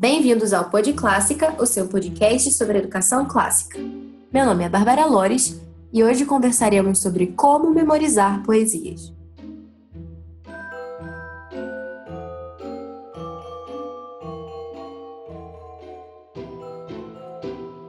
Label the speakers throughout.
Speaker 1: Bem-vindos ao Pod Clássica, o seu podcast sobre educação clássica. Meu nome é Bárbara Lores e hoje conversaremos sobre como memorizar poesias.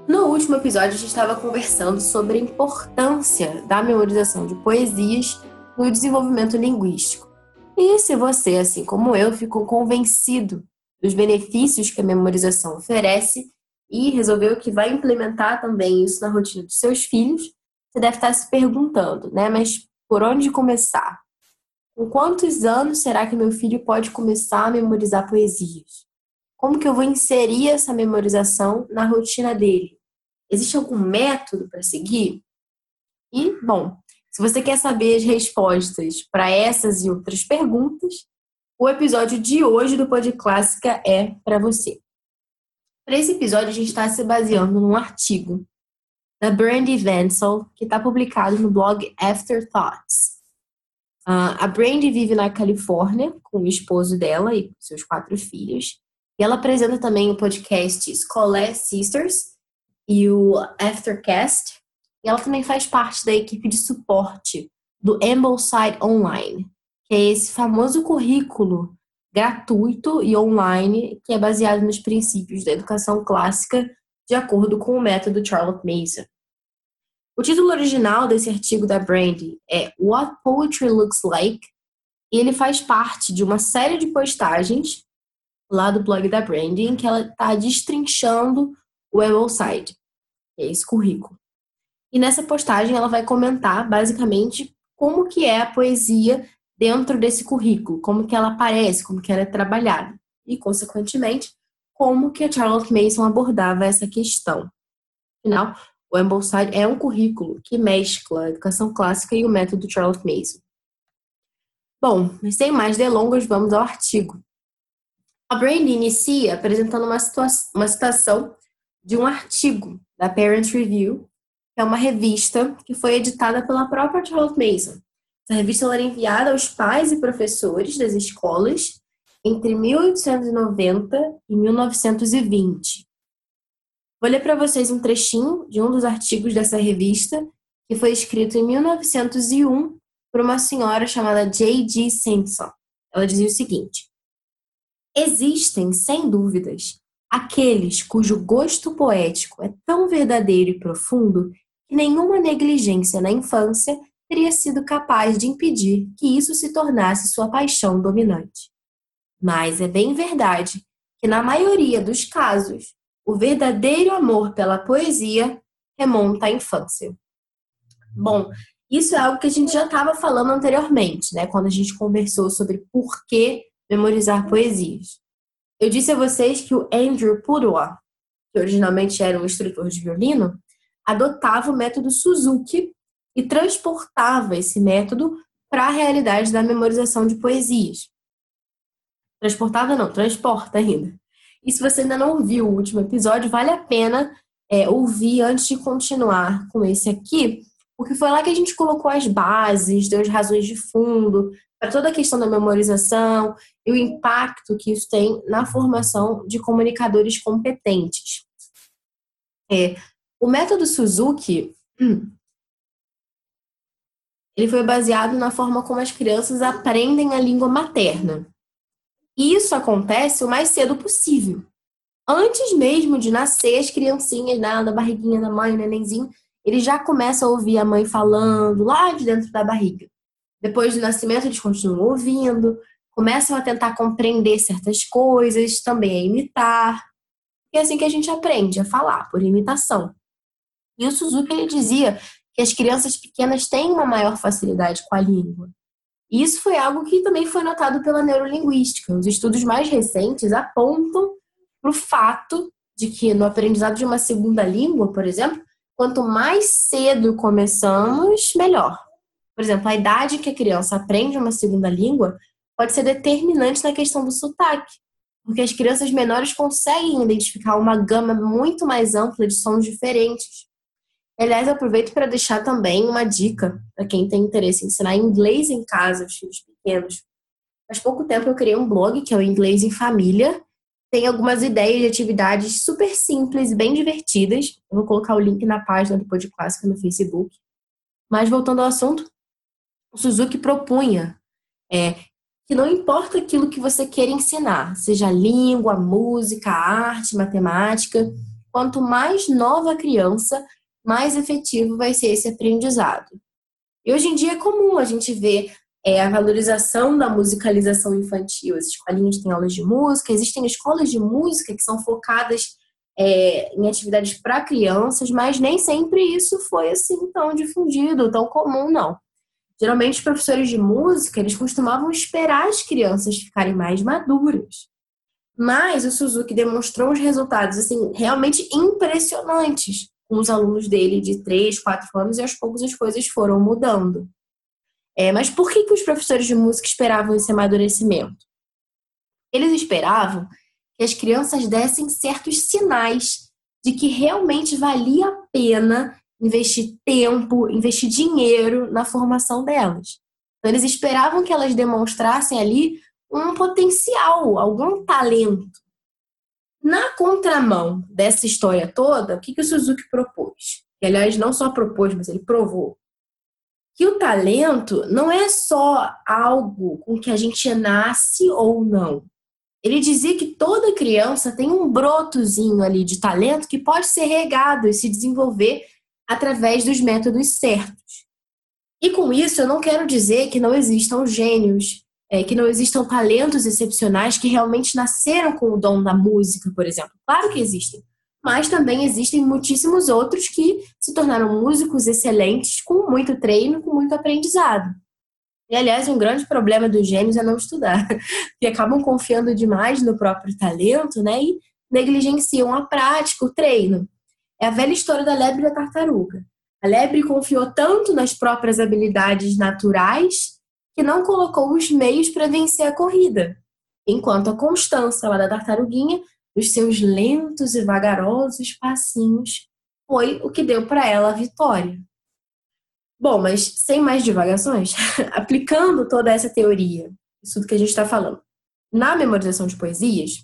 Speaker 1: No último episódio, a gente estava conversando sobre a importância da memorização de poesias no desenvolvimento linguístico. E se você, assim como eu, ficou convencido dos benefícios que a memorização oferece e resolveu que vai implementar também isso na rotina dos seus filhos, você deve estar se perguntando, né? Mas por onde começar? Com quantos anos será que meu filho pode começar a memorizar poesias? Como que eu vou inserir essa memorização na rotina dele? Existe algum método para seguir? E, bom, se você quer saber as respostas para essas e outras perguntas, o episódio de hoje do Pod Clássica é para você. Para esse episódio, a gente está se baseando num artigo da Brandy Vansel, que está publicado no blog Afterthoughts. Uh, a Brandy vive na Califórnia com o esposo dela e seus quatro filhos. E ela apresenta também o podcast Scholar Sisters e o Aftercast, e ela também faz parte da equipe de suporte do Ambleside Online, é esse famoso currículo gratuito e online que é baseado nos princípios da educação clássica de acordo com o método Charlotte Mason. O título original desse artigo da Brandy é What Poetry Looks Like, e ele faz parte de uma série de postagens lá do blog da Brandy em que ela está destrinchando o Ambleside, que é esse currículo. E nessa postagem ela vai comentar basicamente como que é a poesia dentro desse currículo, como que ela aparece, como que ela é trabalhada e, consequentemente, como que a Charlotte Mason abordava essa questão. Afinal, o Ambleside é um currículo que mescla a educação clássica e o método Charlotte Mason. Bom, mas sem mais delongas, vamos ao artigo. A Brandy inicia apresentando uma, uma citação de um artigo da Parents Review é uma revista que foi editada pela própria Charlotte Mason. Essa revista era enviada aos pais e professores das escolas entre 1890 e 1920. Vou ler para vocês um trechinho de um dos artigos dessa revista, que foi escrito em 1901 por uma senhora chamada J.G. Simpson. Ela dizia o seguinte: Existem, sem dúvidas, aqueles cujo gosto poético é tão verdadeiro e profundo que nenhuma negligência na infância teria sido capaz de impedir que isso se tornasse sua paixão dominante. Mas é bem verdade que, na maioria dos casos, o verdadeiro amor pela poesia remonta à infância. Bom, isso é algo que a gente já estava falando anteriormente, né? Quando a gente conversou sobre por que memorizar poesias. Eu disse a vocês que o Andrew Purua, que originalmente era um instrutor de violino, adotava o método Suzuki e transportava esse método para a realidade da memorização de poesias. Transportava não, transporta ainda. E se você ainda não ouviu o último episódio, vale a pena é, ouvir antes de continuar com esse aqui, porque foi lá que a gente colocou as bases, deu as razões de fundo para toda a questão da memorização e o impacto que isso tem na formação de comunicadores competentes. É, o método Suzuki ele foi baseado na forma como as crianças aprendem a língua materna. E isso acontece o mais cedo possível. Antes mesmo de nascer, as criancinhas né, na barriguinha da mãe, o nenenzinho, eles já começam a ouvir a mãe falando lá de dentro da barriga. Depois do nascimento, eles continuam ouvindo, começam a tentar compreender certas coisas, também a imitar. E é assim que a gente aprende a falar, por imitação. E o Suzuki ele dizia que as crianças pequenas têm uma maior facilidade com a língua. E isso foi algo que também foi notado pela neurolinguística. Os estudos mais recentes apontam para o fato de que no aprendizado de uma segunda língua, por exemplo, quanto mais cedo começamos, melhor. Por exemplo, a idade que a criança aprende uma segunda língua pode ser determinante na questão do sotaque, porque as crianças menores conseguem identificar uma gama muito mais ampla de sons diferentes. Aliás, aproveito para deixar também uma dica para quem tem interesse em ensinar inglês em casa, os filhos pequenos. Faz pouco tempo eu criei um blog que é o Inglês em Família, tem algumas ideias de atividades super simples bem divertidas. Eu vou colocar o link na página do Pod Clássica no Facebook. Mas voltando ao assunto, o Suzuki propunha é, que não importa aquilo que você queira ensinar, seja língua, música, arte, matemática, quanto mais nova a criança, mais efetivo vai ser esse aprendizado. E hoje em dia é comum a gente ver é, a valorização da musicalização infantil. As escolinhas têm aulas de música, existem escolas de música que são focadas é, em atividades para crianças, mas nem sempre isso foi assim tão difundido, tão comum, não. Geralmente, os professores de música, eles costumavam esperar as crianças ficarem mais maduras. Mas o Suzuki demonstrou uns resultados, assim, realmente impressionantes com os alunos dele de 3, 4 anos e aos poucos as coisas foram mudando. É, mas por que, que os professores de música esperavam esse amadurecimento? Eles esperavam que as crianças dessem certos sinais de que realmente valia a pena investir tempo, investir dinheiro na formação delas. Então, eles esperavam que elas demonstrassem ali um potencial, algum talento. Na contramão dessa história toda, o que, que o Suzuki propôs? Que, aliás, não só propôs, mas ele provou. Que o talento não é só algo com que a gente nasce ou não. Ele dizia que toda criança tem um brotozinho ali de talento que pode ser regado e se desenvolver através dos métodos certos. E com isso, eu não quero dizer que não existam gênios, é, que não existam talentos excepcionais que realmente nasceram com o dom da música, por exemplo. Claro que existem. Mas também existem muitíssimos outros que se tornaram músicos excelentes com muito treino, com muito aprendizado. E, aliás, um grande problema dos gênios é não estudar, que acabam confiando demais no próprio talento, né? E negligenciam a prática, o treino. É a velha história da lebre e da tartaruga. A lebre confiou tanto nas próprias habilidades naturais que não colocou os meios para vencer a corrida, enquanto a constância lá da tartaruguinha, os seus lentos e vagarosos passinhos, foi o que deu para ela a vitória. Bom, mas sem mais divagações, aplicando toda essa teoria, isso do que a gente está falando, na memorização de poesias,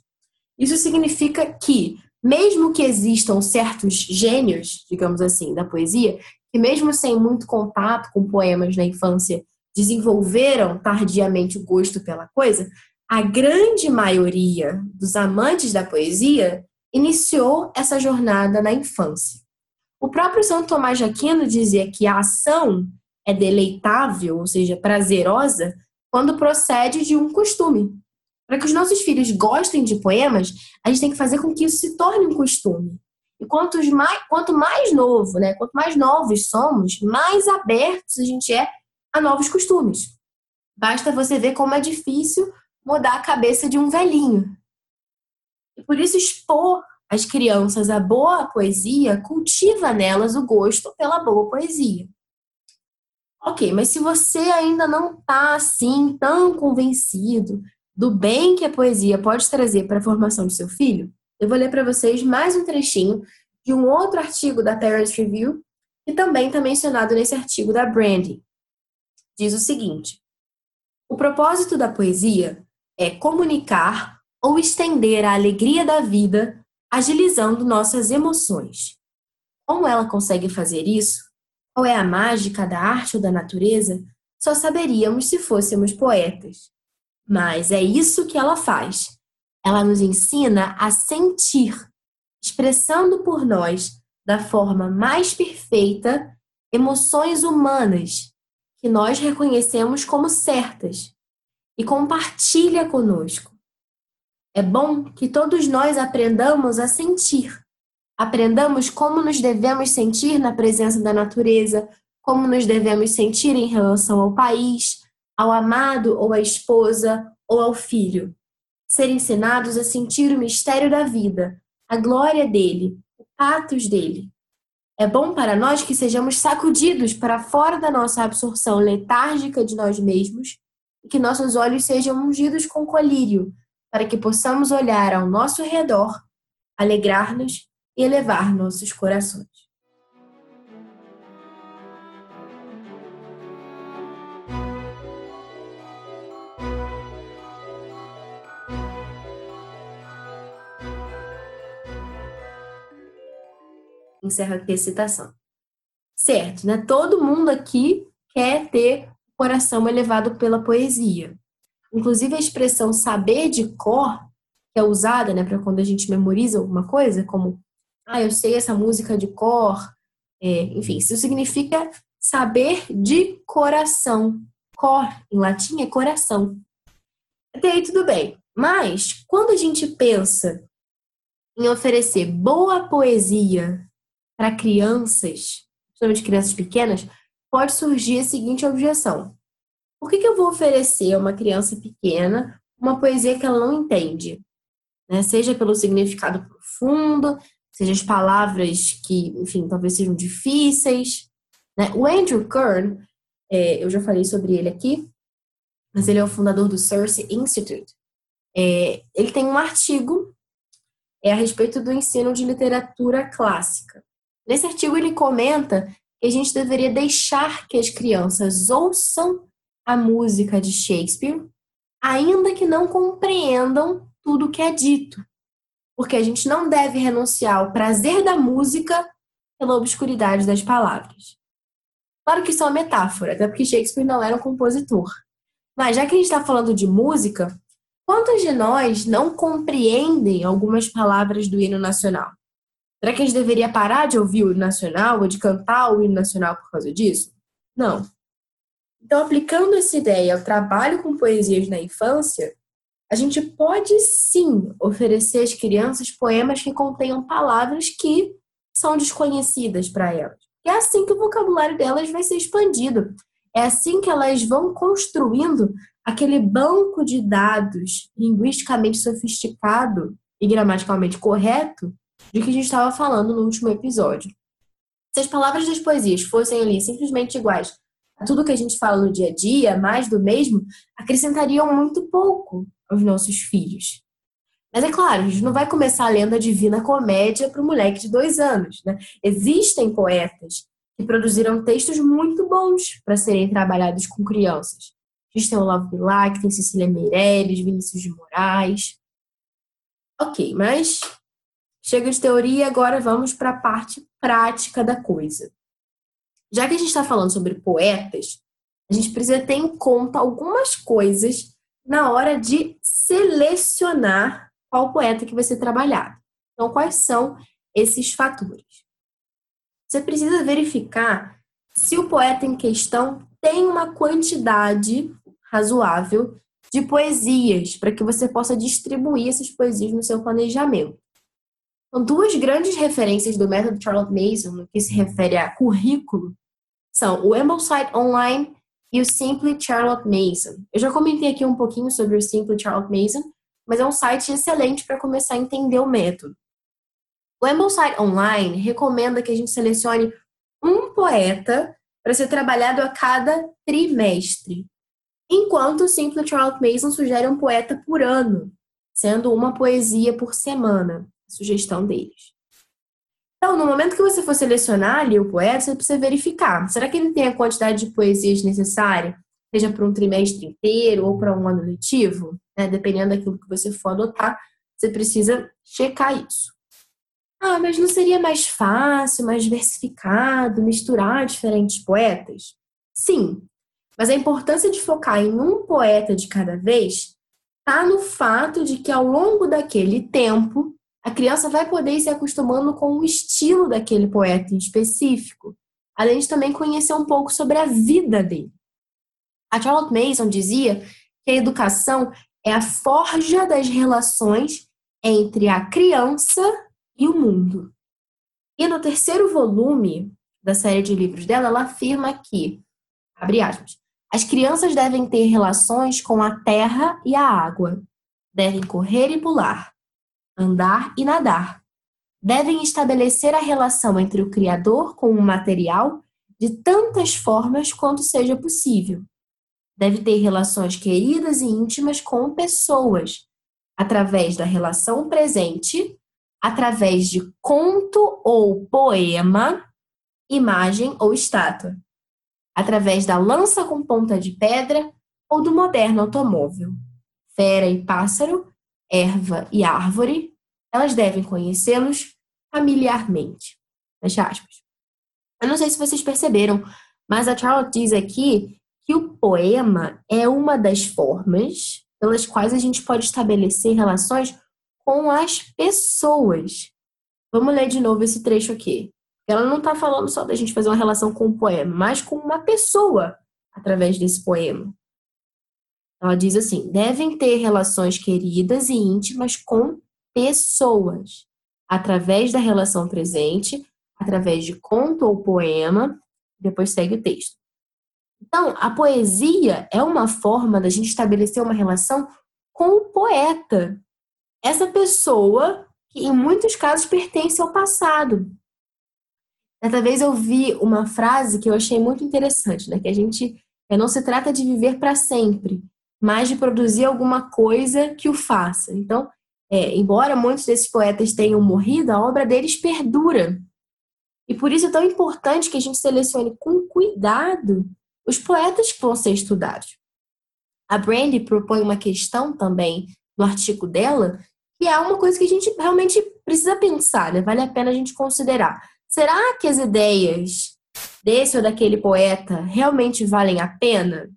Speaker 1: isso significa que, mesmo que existam certos gênios, digamos assim, da poesia, que mesmo sem muito contato com poemas na infância, desenvolveram tardiamente o gosto pela coisa, a grande maioria dos amantes da poesia iniciou essa jornada na infância. O próprio São Tomás de Aquino dizia que a ação é deleitável, ou seja, prazerosa, quando procede de um costume. Para que os nossos filhos gostem de poemas, a gente tem que fazer com que isso se torne um costume. E quanto mais, quanto mais novo, né, quanto mais novos somos, mais abertos a gente é a novos costumes. Basta você ver como é difícil mudar a cabeça de um velhinho. E por isso expor as crianças a boa poesia cultiva nelas o gosto pela boa poesia. Ok, mas se você ainda não está assim tão convencido do bem que a poesia pode trazer para a formação do seu filho, eu vou ler para vocês mais um trechinho de um outro artigo da Parents Review, que também está mencionado nesse artigo da Brandy, diz o seguinte: O propósito da poesia é comunicar ou estender a alegria da vida, agilizando nossas emoções. Como ela consegue fazer isso? Qual é a mágica da arte ou da natureza? Só saberíamos se fôssemos poetas. Mas é isso que ela faz. Ela nos ensina a sentir, expressando por nós, da forma mais perfeita, emoções humanas que nós reconhecemos como certas e compartilha conosco. É bom que todos nós aprendamos a sentir. Aprendamos como nos devemos sentir na presença da natureza, como nos devemos sentir em relação ao país, ao amado ou à esposa ou ao filho. Ser ensinados a sentir o mistério da vida, a glória dele, o patos dele, é bom para nós que sejamos sacudidos para fora da nossa absorção letárgica de nós mesmos e que nossos olhos sejam ungidos com colírio, para que possamos olhar ao nosso redor, alegrar-nos e elevar nossos corações. Encerra aqui a citação. Certo, né? Todo mundo aqui quer ter o coração elevado pela poesia. Inclusive a expressão saber de cor, que é usada, né, para quando a gente memoriza alguma coisa, como ah, eu sei essa música de cor, é, enfim, isso significa saber de coração. Cor, em latim, é coração. Até aí tudo bem. Mas, quando a gente pensa em oferecer boa poesia para crianças, principalmente crianças pequenas, pode surgir a seguinte objeção: por que, que eu vou oferecer a uma criança pequena uma poesia que ela não entende? Né? Seja pelo significado profundo, seja as palavras que, enfim, talvez sejam difíceis. Né? O Andrew Kern, é, eu já falei sobre ele aqui, mas ele é o fundador do Cersei Institute. É, ele tem um artigo é, a respeito do ensino de literatura clássica. Nesse artigo ele comenta que a gente deveria deixar que as crianças ouçam a música de Shakespeare, ainda que não compreendam tudo o que é dito. Porque a gente não deve renunciar ao prazer da música pela obscuridade das palavras. Claro que isso é uma metáfora, até porque Shakespeare não era um compositor. Mas já que a gente está falando de música, quantos de nós não compreendem algumas palavras do hino nacional? Será que a gente deveria parar de ouvir o hino nacional ou de cantar o hino nacional por causa disso? Não. Então, aplicando essa ideia ao trabalho com poesias na infância, a gente pode sim oferecer às crianças poemas que contenham palavras que são desconhecidas para elas. É assim que o vocabulário delas vai ser expandido. É assim que elas vão construindo aquele banco de dados linguisticamente sofisticado e gramaticalmente correto de que a gente estava falando no último episódio. Se as palavras das poesias fossem ali simplesmente iguais a tudo que a gente fala no dia a dia, mais do mesmo, acrescentariam muito pouco aos nossos filhos. Mas é claro, a gente não vai começar a lenda Divina Comédia para o moleque de dois anos. Né? Existem poetas que produziram textos muito bons para serem trabalhados com crianças. A gente tem Olavo Bilac, tem Cecília Meirelles, Vinícius de Moraes. Ok, mas chega de teoria, agora vamos para a parte prática da coisa. Já que a gente está falando sobre poetas, a gente precisa ter em conta algumas coisas na hora de selecionar qual poeta que vai ser trabalhado. Então, quais são esses fatores? Você precisa verificar se o poeta em questão tem uma quantidade razoável de poesias para que você possa distribuir essas poesias no seu planejamento. Então, duas grandes referências do método Charlotte Mason no que se refere a currículo são o Ambleside Online e o Simply Charlotte Mason. Eu já comentei aqui um pouquinho sobre o Simply Charlotte Mason, mas é um site excelente para começar a entender o método. O Ambleside Online recomenda que a gente selecione um poeta para ser trabalhado a cada trimestre, enquanto o Simple Charlotte Mason sugere um poeta por ano, sendo uma poesia por semana, sugestão deles. Então, no momento que você for selecionar ali o poeta, você precisa verificar: será que ele tem a quantidade de poesias necessária, seja para um trimestre inteiro ou para um ano letivo? Né? Dependendo daquilo que você for adotar, você precisa checar isso. Ah, mas não seria mais fácil, mais diversificado, misturar diferentes poetas? Sim, mas a importância de focar em um poeta de cada vez está no fato de que ao longo daquele tempo a criança vai poder ir se acostumando com o estilo daquele poeta em específico, além de também conhecer um pouco sobre a vida dele. A Charlotte Mason dizia que a educação é a forja das relações entre a criança e o mundo. E no terceiro volume da série de livros dela, ela afirma que, abre aspas, as crianças devem ter relações com a terra e a água, devem correr e pular, andar e nadar, devem estabelecer a relação entre o Criador com o material de tantas formas quanto seja possível. Deve ter relações queridas e íntimas com pessoas, através da relação presente através de conto ou poema, imagem ou estátua, através da lança com ponta de pedra ou do moderno automóvel. Fera e pássaro, erva e árvore, elas devem conhecê-los familiarmente. Fecha aspas. Eu não sei se vocês perceberam, mas a Charlotte diz aqui que o poema é uma das formas pelas quais a gente pode estabelecer relações com as pessoas. Vamos ler de novo esse trecho aqui. Ela não está falando só da gente fazer uma relação com o poema, mas com uma pessoa através desse poema. Ela diz assim: devem ter relações queridas e íntimas com pessoas, através da relação presente, através de conto ou poema. Depois segue o texto. Então, a poesia é uma forma da gente estabelecer uma relação com o poeta. Essa pessoa que, em muitos casos, pertence ao passado. Certa vez eu vi uma frase que eu achei muito interessante, né? Que a gente não se trata de viver para sempre, mas de produzir alguma coisa que o faça. Então, é, embora muitos desses poetas tenham morrido, a obra deles perdura. E por isso é tão importante que a gente selecione com cuidado os poetas que vão ser estudados. A Brandy propõe uma questão também no artigo dela, que é uma coisa que a gente realmente precisa pensar, né? vale a pena a gente considerar. Será que as ideias desse ou daquele poeta realmente valem a pena?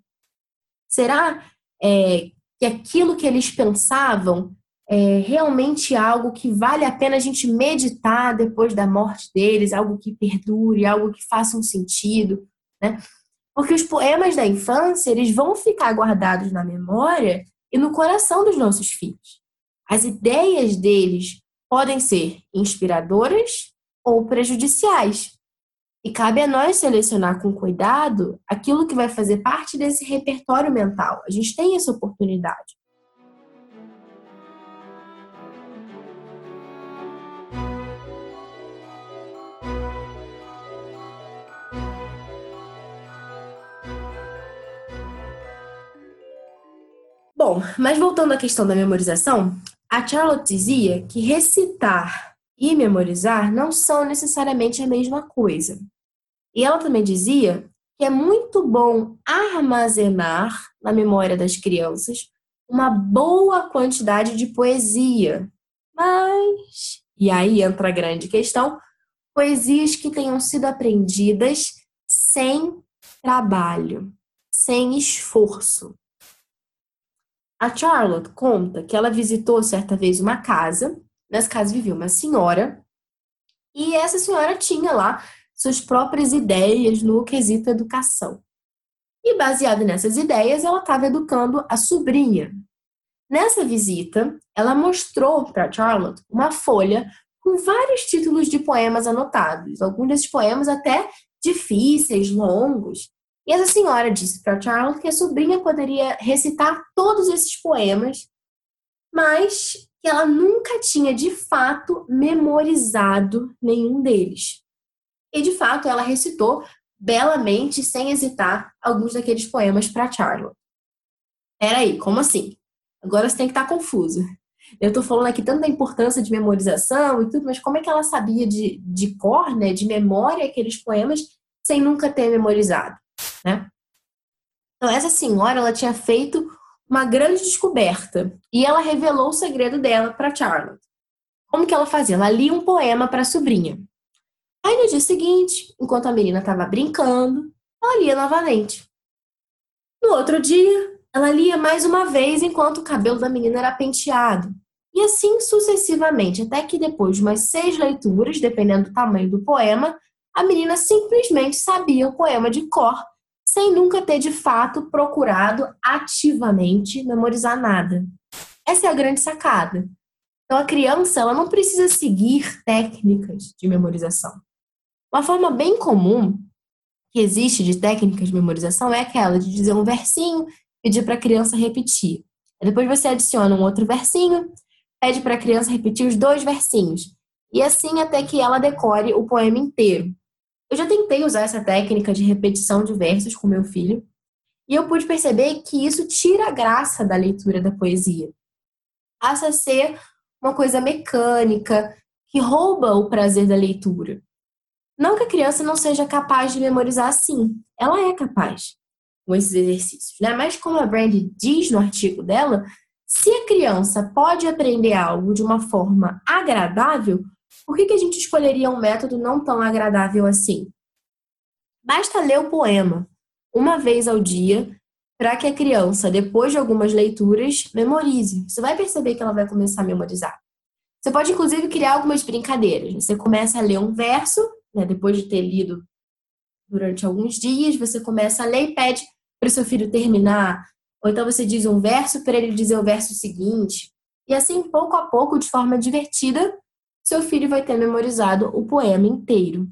Speaker 1: Será é, que aquilo que eles pensavam é realmente algo que vale a pena a gente meditar depois da morte deles, algo que perdure, algo que faça um sentido, né? Porque os poemas da infância, eles vão ficar guardados na memória e no coração dos nossos filhos. As ideias deles podem ser inspiradoras ou prejudiciais. E cabe a nós selecionar com cuidado aquilo que vai fazer parte desse repertório mental. A gente tem essa oportunidade. Bom, mas voltando à questão da memorização, a Charlotte dizia que recitar e memorizar não são necessariamente a mesma coisa. E ela também dizia que é muito bom armazenar na memória das crianças uma boa quantidade de poesia. Mas, e aí entra a grande questão, poesias que tenham sido aprendidas sem trabalho, sem esforço. A Charlotte conta que ela visitou certa vez uma casa, nessa casa vivia uma senhora, e essa senhora tinha lá suas próprias ideias no quesito educação. E baseada nessas ideias, ela estava educando a sobrinha. Nessa visita, ela mostrou para Charlotte uma folha com vários títulos de poemas anotados, alguns desses poemas até difíceis, longos, e essa senhora disse para Charlotte que a sobrinha poderia recitar todos esses poemas, mas que ela nunca tinha de fato memorizado nenhum deles. E de fato ela recitou belamente, sem hesitar, alguns daqueles poemas para Charlotte. Peraí, como assim? Agora você tem que estar tá confusa. Eu estou falando aqui tanto da importância de memorização e tudo, mas como é que ela sabia de, de cor, né, de memória, aqueles poemas, sem nunca ter memorizado? né? Então, essa senhora, ela tinha feito uma grande descoberta e ela revelou o segredo dela para Charlotte. Como que ela fazia? Ela lia um poema para a sobrinha. Aí no dia seguinte, enquanto a menina estava brincando, ela lia novamente. No outro dia, ela lia mais uma vez enquanto o cabelo da menina era penteado. E assim sucessivamente, até que depois de umas seis leituras, dependendo do tamanho do poema, a menina simplesmente sabia o poema de cor sem nunca ter de fato procurado ativamente memorizar nada. Essa é a grande sacada. Então a criança ela não precisa seguir técnicas de memorização. Uma forma bem comum que existe de técnicas de memorização é aquela de dizer um versinho, pedir para a criança repetir. Depois você adiciona um outro versinho, pede para a criança repetir os dois versinhos. E assim até que ela decore o poema inteiro. Eu já tentei usar essa técnica de repetição de versos com meu filho e eu pude perceber que isso tira a graça da leitura da poesia. Passa a ser uma coisa mecânica que rouba o prazer da leitura. Não que a criança não seja capaz de memorizar assim, ela é capaz com esses exercícios, né? Mas como a Brandy diz no artigo dela, se a criança pode aprender algo de uma forma agradável, por que, que a gente escolheria um método não tão agradável assim? Basta ler o poema uma vez ao dia para que a criança, depois de algumas leituras, memorize. Você vai perceber que ela vai começar a memorizar. Você pode, inclusive, criar algumas brincadeiras. Você começa a ler um verso, né, depois de ter lido durante alguns dias, você começa a ler e pede para o seu filho terminar. Ou então você diz um verso para ele dizer o verso seguinte. E assim, pouco a pouco, de forma divertida, seu filho vai ter memorizado o poema inteiro.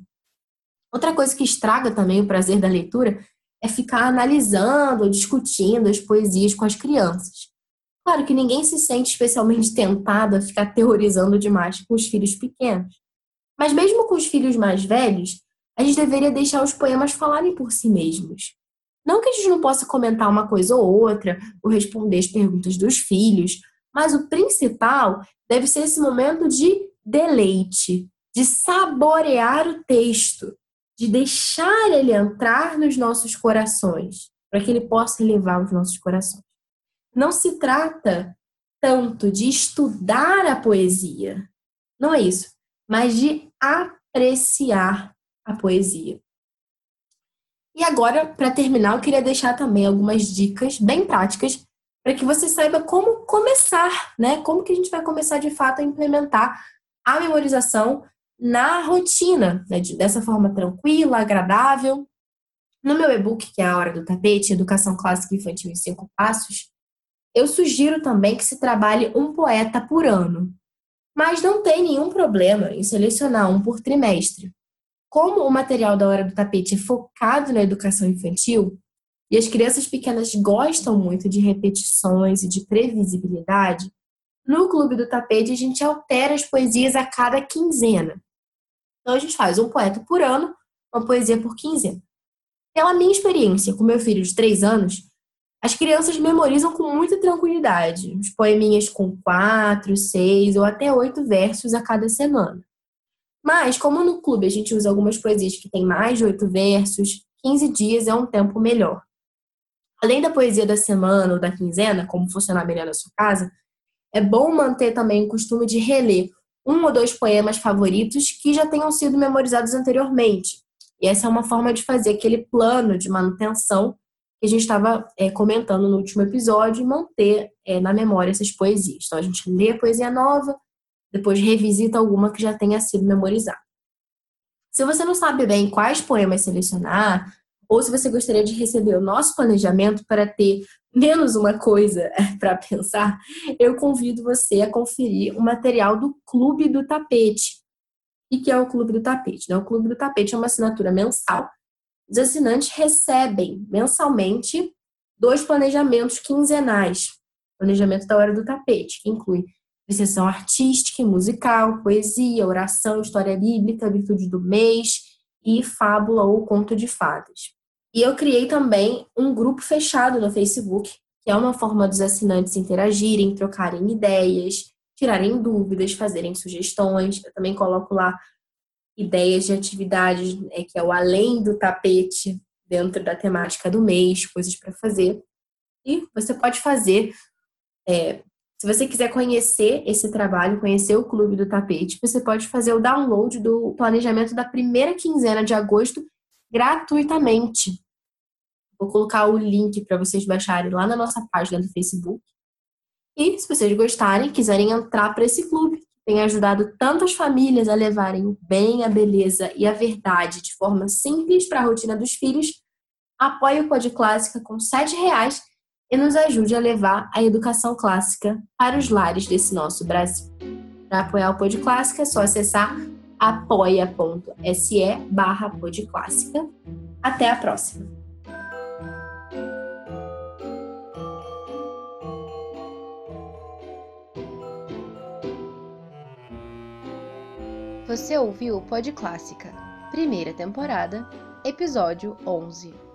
Speaker 1: Outra coisa que estraga também o prazer da leitura é ficar analisando, discutindo as poesias com as crianças. Claro que ninguém se sente especialmente tentado a ficar teorizando demais com os filhos pequenos. Mas mesmo com os filhos mais velhos, a gente deveria deixar os poemas falarem por si mesmos. Não que a gente não possa comentar uma coisa ou outra, ou responder as perguntas dos filhos, mas o principal deve ser esse momento de deleite, de saborear o texto, de deixar ele entrar nos nossos corações, para que ele possa levar os nossos corações. Não se trata tanto de estudar a poesia, não é isso, mas de apreciar a poesia. E agora, para terminar, eu queria deixar também algumas dicas bem práticas para que você saiba como começar, né? Como que a gente vai começar de fato a implementar a memorização na rotina, né? dessa forma tranquila, agradável. No meu e-book, que é a Hora do Tapete, Educação Clássica Infantil em Cinco Passos, eu sugiro também que se trabalhe um poeta por ano. Mas não tem nenhum problema em selecionar um por trimestre. Como o material da Hora do Tapete é focado na educação infantil, e as crianças pequenas gostam muito de repetições e de previsibilidade, no Clube do Tapete a gente altera as poesias a cada quinzena. Então a gente faz um poeta por ano, uma poesia por quinzena. Pela minha experiência com meu filho de três anos, as crianças memorizam com muita tranquilidade os poeminhas com quatro, seis ou até oito versos a cada semana. Mas, como no clube a gente usa algumas poesias que têm mais de oito versos, 15 dias é um tempo melhor. Além da poesia da semana ou da quinzena, como funcionar melhor na sua casa, é bom manter também o costume de reler um ou dois poemas favoritos que já tenham sido memorizados anteriormente. E essa é uma forma de fazer aquele plano de manutenção que a gente estava é, comentando no último episódio e manter é, na memória essas poesias. Então a gente lê a poesia nova, depois revisita alguma que já tenha sido memorizada. Se você não sabe bem quais poemas selecionar, ou se você gostaria de receber o nosso planejamento para ter menos uma coisa para pensar, eu convido você a conferir o material do Clube do Tapete. E que é o Clube do Tapete? Né? O Clube do Tapete é uma assinatura mensal. Os assinantes recebem mensalmente dois planejamentos quinzenais. Planejamento da Hora do Tapete, que inclui sessão artística e musical, poesia, oração, história bíblica, virtude do mês e fábula ou conto de fadas. E eu criei também um grupo fechado no Facebook, que é uma forma dos assinantes interagirem, trocarem ideias, tirarem dúvidas, fazerem sugestões. Eu também coloco lá ideias de atividades, né, que é o além do tapete, dentro da temática do mês, coisas para fazer. E você pode fazer, é, se você quiser conhecer esse trabalho, conhecer o Clube do Tapete, você pode fazer o download do planejamento da primeira quinzena de agosto gratuitamente. Vou colocar o link para vocês baixarem lá na nossa página do Facebook. E se vocês gostarem, quiserem entrar para esse clube, que tem ajudado tantas famílias a levarem o bem, a beleza e a verdade de forma simples para a rotina dos filhos, apoie o Pod Clássica com R$ reais e nos ajude a levar a educação clássica para os lares desse nosso Brasil. Para apoiar o Pod Clássica é só acessar apoia.se barra. Até a próxima!
Speaker 2: Você ouviu o Pod Clássica, primeira temporada, episódio 11.